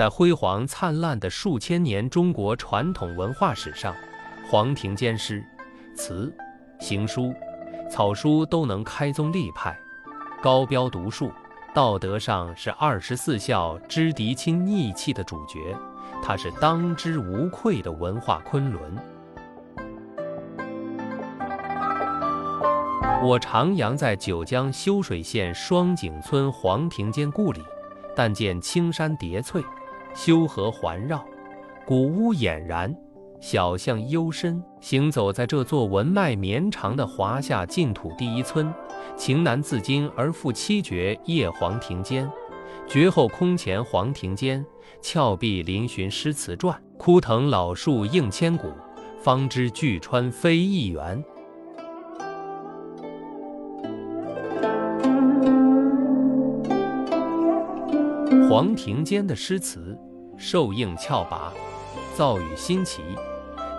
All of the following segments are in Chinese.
在辉煌灿烂的数千年中国传统文化史上，黄庭坚诗词、行书、草书都能开宗立派，高标独树，道德上是二十四孝知敌亲逆气的主角，他是当之无愧的文化昆仑。我徜徉在九江修水县双井村黄庭坚故里，但见青山叠翠。修河环绕，古屋俨然，小巷幽深。行走在这座文脉绵长的华夏净土第一村，情难自禁而赋七绝：夜黄庭坚，绝后空前黄庭坚，峭壁嶙峋诗词传，枯藤老树映千古，方知巨川非一源。黄庭坚的诗词受应峭拔，造语新奇，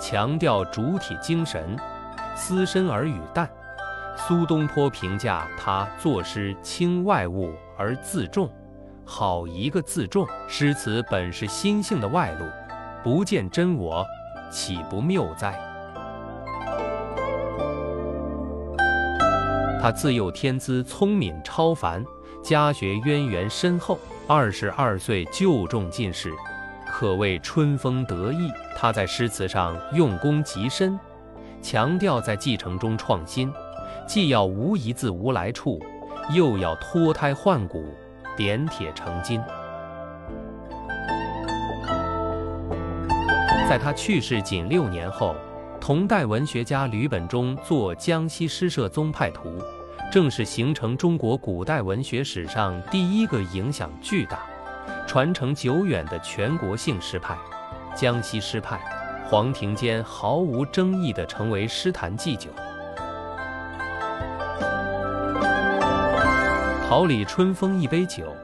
强调主体精神，思深而语淡。苏东坡评价他作诗轻外物而自重，好一个自重！诗词本是心性的外露，不见真我，岂不谬哉？他自幼天资聪敏超凡，家学渊源深厚。二十二岁就中进士，可谓春风得意。他在诗词上用功极深，强调在继承中创新，既要无一字无来处，又要脱胎换骨，点铁成金。在他去世仅六年后，同代文学家吕本中作《江西诗社宗派图》。正是形成中国古代文学史上第一个影响巨大、传承久远的全国性诗派——江西诗派。黄庭坚毫无争议地成为诗坛祭酒。桃李春风一杯酒，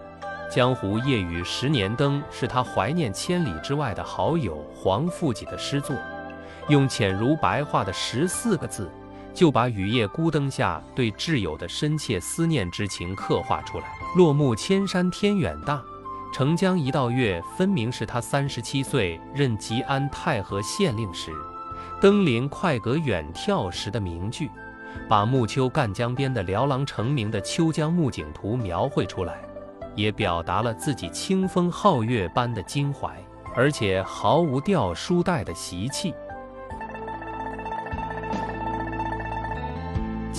江湖夜雨十年灯，是他怀念千里之外的好友黄富几的诗作，用浅如白话的十四个字。就把雨夜孤灯下对挚友的深切思念之情刻画出来。落木千山天远大，澄江一道月，分明是他三十七岁任吉安太和县令时，登临快阁远眺时的名句，把暮秋赣江边的辽郎成名的秋江暮景图描绘出来，也表达了自己清风皓月般的襟怀，而且毫无掉书袋的习气。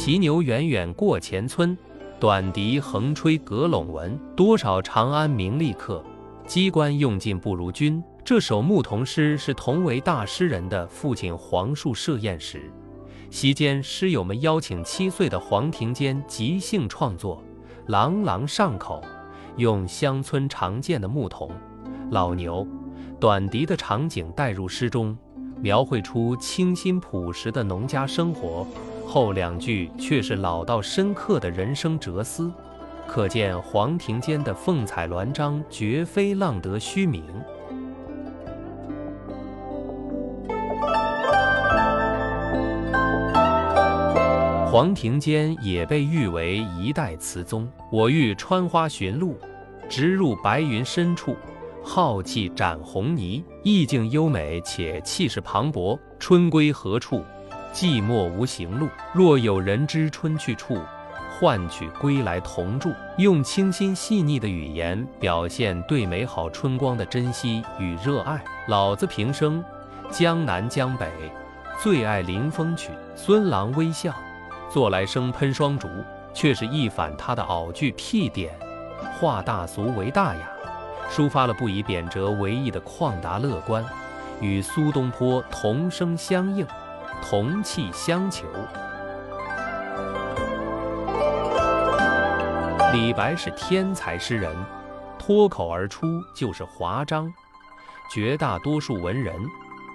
骑牛远远过前村，短笛横吹阁陇闻。多少长安名利客，机关用尽不如君。这首牧童诗是同为大诗人的父亲黄树设宴时，席间诗友们邀请七岁的黄庭坚即兴创作，朗朗上口，用乡村常见的牧童、老牛、短笛的场景带入诗中，描绘出清新朴实的农家生活。后两句却是老道深刻的人生哲思，可见黄庭坚的凤彩鸾章绝非浪得虚名。黄庭坚也被誉为一代词宗。我欲穿花寻路，直入白云深处，浩气展红泥，意境优美且气势磅礴。春归何处？寂寞无行路，若有人知春去处，唤取归来同住。用清新细腻的语言表现对美好春光的珍惜与热爱。老子平生江南江北最爱临风曲。孙郎微笑，做来生喷双竹，却是一反他的傲句屁点，化大俗为大雅，抒发了不以贬谪为意的旷达乐观，与苏东坡同声相应。同气相求。李白是天才诗人，脱口而出就是华章。绝大多数文人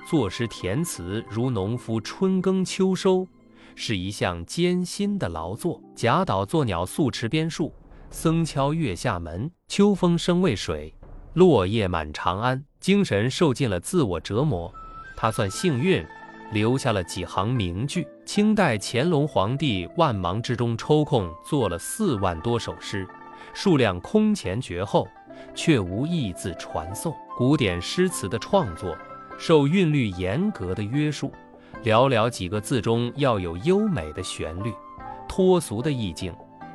作诗填词如农夫春耕秋收，是一项艰辛的劳作。贾岛作鸟宿池边树，僧敲月下门，秋风生渭水，落叶满长安。精神受尽了自我折磨，他算幸运。留下了几行名句。清代乾隆皇帝万忙之中抽空做了四万多首诗，数量空前绝后，却无一字传颂。古典诗词的创作受韵律严格的约束，寥寥几个字中要有优美的旋律，脱俗的意境，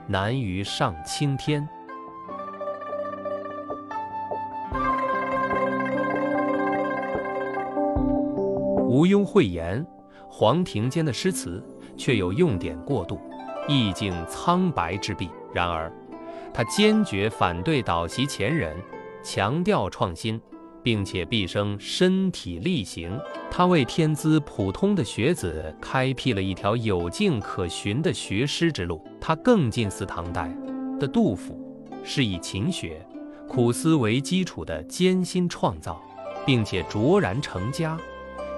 难于上青天。毋庸讳言，黄庭坚的诗词却有用典过度、意境苍白之弊。然而，他坚决反对倒袭前人，强调创新，并且毕生身体力行。他为天资普通的学子开辟了一条有境可循的学诗之路。他更近似唐代的杜甫，是以勤学、苦思为基础的艰辛创造，并且卓然成家。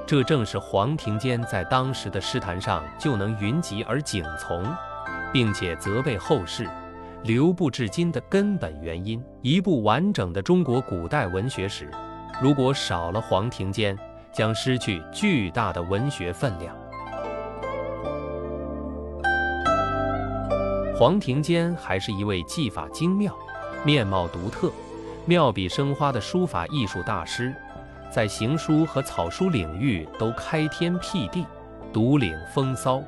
这正是黄庭坚在当时的诗坛上就能云集而景从，并且责备后世流布至今的根本原因。一部完整的中国古代文学史，如果少了黄庭坚，将失去巨大的文学分量。黄庭坚还是一位技法精妙、面貌独特、妙笔生花的书法艺术大师。在行书和草书领域都开天辟地，独领风骚。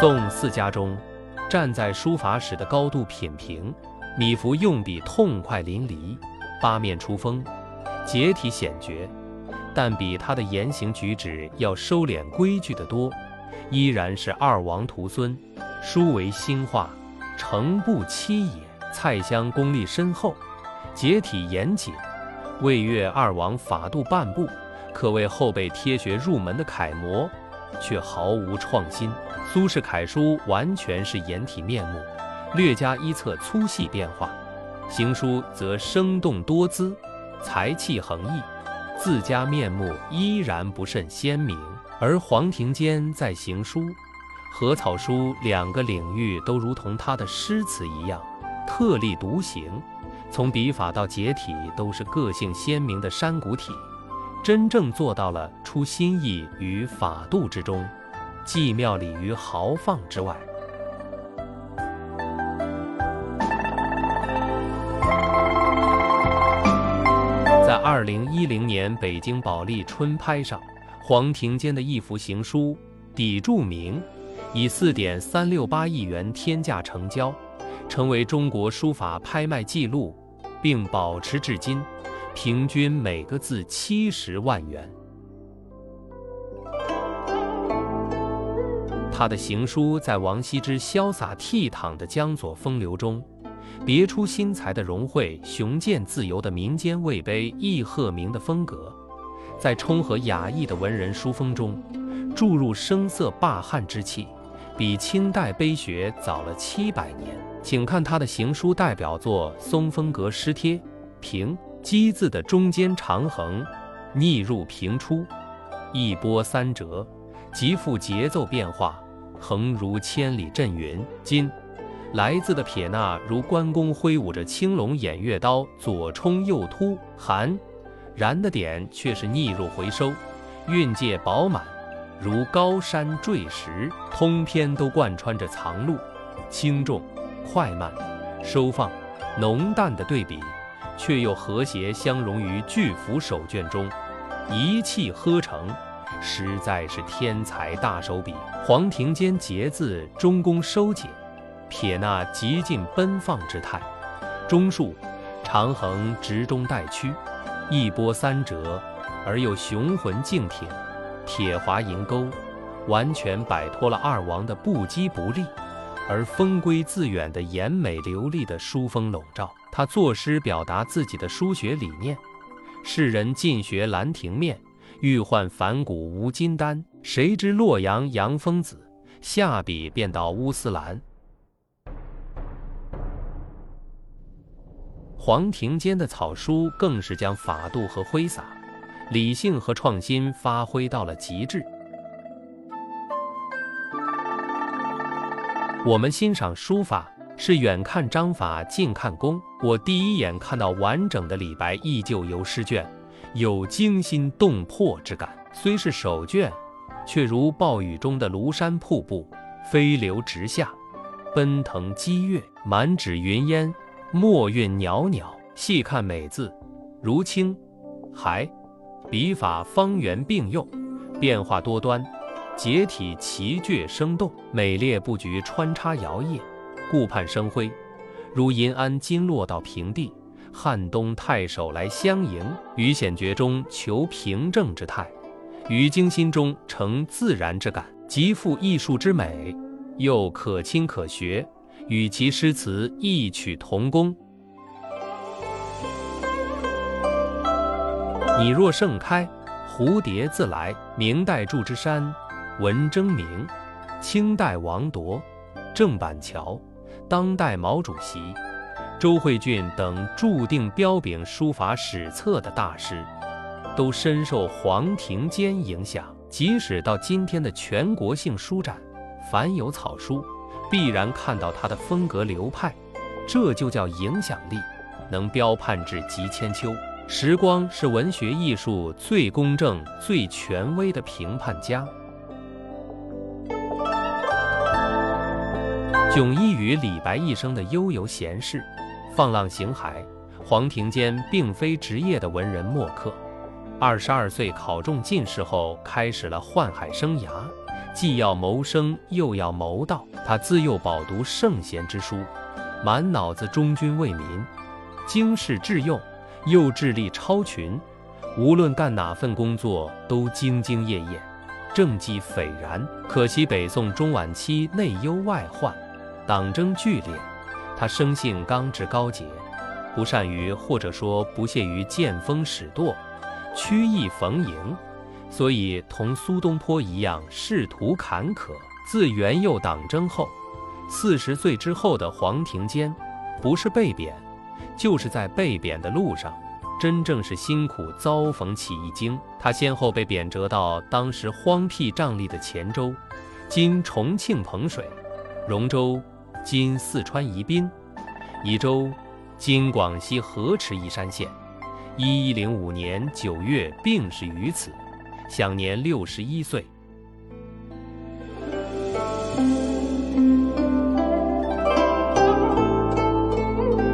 宋四家中，站在书法史的高度品评，米芾用笔痛快淋漓，八面出风，结体显绝，但比他的言行举止要收敛规矩得多。依然是二王徒孙，书为兴化，诚不欺也。蔡襄功力深厚。结体严谨，魏越二王法度半步，可谓后辈贴学入门的楷模，却毫无创新。苏轼楷书完全是颜体面目，略加一侧粗细变化；行书则生动多姿，才气横溢，自家面目依然不甚鲜明。而黄庭坚在行书和草书两个领域都如同他的诗词一样，特立独行。从笔法到结体都是个性鲜明的山谷体，真正做到了出心意于法度之中，既妙理于豪放之外。在二零一零年北京保利春拍上，黄庭坚的一幅行书《砥柱铭》，以四点三六八亿元天价成交，成为中国书法拍卖记录。并保持至今，平均每个字七十万元。他的行书在王羲之潇洒倜傥的江左风流中，别出心裁的融汇雄健自由的民间魏碑易鹤鸣的风格，在冲和雅逸的文人书风中，注入声色霸汉之气，比清代碑学早了七百年。请看他的行书代表作《松风阁诗帖》，平机字的中间长横，逆入平出，一波三折，极富节奏变化，横如千里阵云。今来字的撇捺如关公挥舞着青龙偃月刀，左冲右突；寒然的点却是逆入回收，韵界饱满，如高山坠石。通篇都贯穿着藏露、轻重。快慢、收放、浓淡的对比，却又和谐相融于巨幅手卷中，一气呵成，实在是天才大手笔。黄庭坚结字中宫收紧，撇捺极尽奔放之态，中竖长横直中带曲，一波三折而又雄浑劲挺，铁滑银钩，完全摆脱了二王的不羁不立。而风归自远的严美流利的书风笼罩他作诗，表达自己的书学理念。世人尽学《兰亭面》，欲换反骨无金丹。谁知洛阳杨疯子，下笔便到乌斯兰。黄庭坚的草书更是将法度和挥洒、理性和创新发挥到了极致。我们欣赏书法是远看章法，近看功。我第一眼看到完整的李白依旧游诗卷，有惊心动魄之感。虽是手卷，却如暴雨中的庐山瀑布，飞流直下，奔腾激越，满纸云烟，墨韵袅袅。细看美字，如青、还，笔法方圆并用，变化多端，结体奇崛生动，美列布局穿插摇曳，顾盼生辉，如银鞍金落到平地，汉东太守来相迎，于险绝中求平正之态，于精心中成自然之感，极富艺术之美，又可亲可学，与其诗词异曲同工。你若盛开，蝴蝶自来。明代祝枝山，文征明；清代王铎，郑板桥；当代毛主席，周慧俊等注定彪炳书法史册的大师，都深受黄庭坚影响。即使到今天的全国性书展，凡有草书，必然看到他的风格流派。这就叫影响力，能标判至极千秋。时光是文学艺术最公正、最权威的评判家。迥异于李白一生的悠游闲适、放浪形骸，黄庭坚并非职业的文人墨客。二十二岁考中进士后，开始了宦海生涯，既要谋生，又要谋道。他自幼饱读圣贤之书，满脑子忠君为民、经世致用。又智力超群，无论干哪份工作都兢兢业业，政绩斐然。可惜北宋中晚期内忧外患，党争剧烈，他生性刚直高洁，不善于或者说不屑于见风使舵、曲意逢迎，所以同苏东坡一样仕途坎坷。自元佑党争后，四十岁之后的黄庭坚，不是被贬。就是在被贬的路上，真正是辛苦遭逢起义经。他先后被贬谪到当时荒僻瘴疠的黔州（今重庆彭水）、荣州（今四川宜宾）、宜州（今广西河池宜山县）。一一零五年九月病逝于此，享年六十一岁。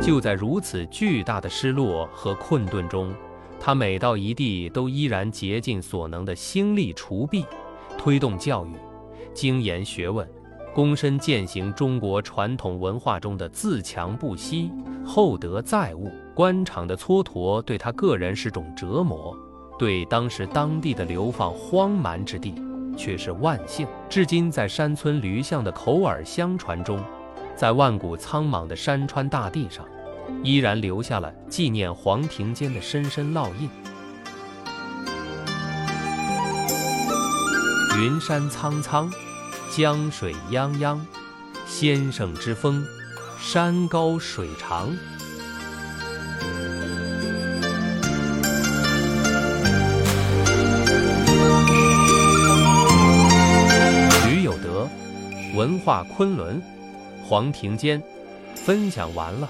就在如此巨大的失落和困顿中，他每到一地都依然竭尽所能的兴利除弊，推动教育、精研学问，躬身践行中国传统文化中的自强不息、厚德载物。官场的蹉跎对他个人是种折磨，对当时当地的流放荒蛮之地却是万幸。至今，在山村驴巷的口耳相传中，在万古苍茫的山川大地上。依然留下了纪念黄庭坚的深深烙印。云山苍苍，江水泱泱，先生之风，山高水长。吕有德，文化昆仑，黄庭坚，分享完了。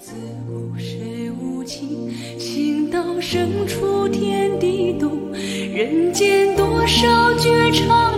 自古谁无情？情到深处天地动。人间多少绝唱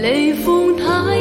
雷锋塔。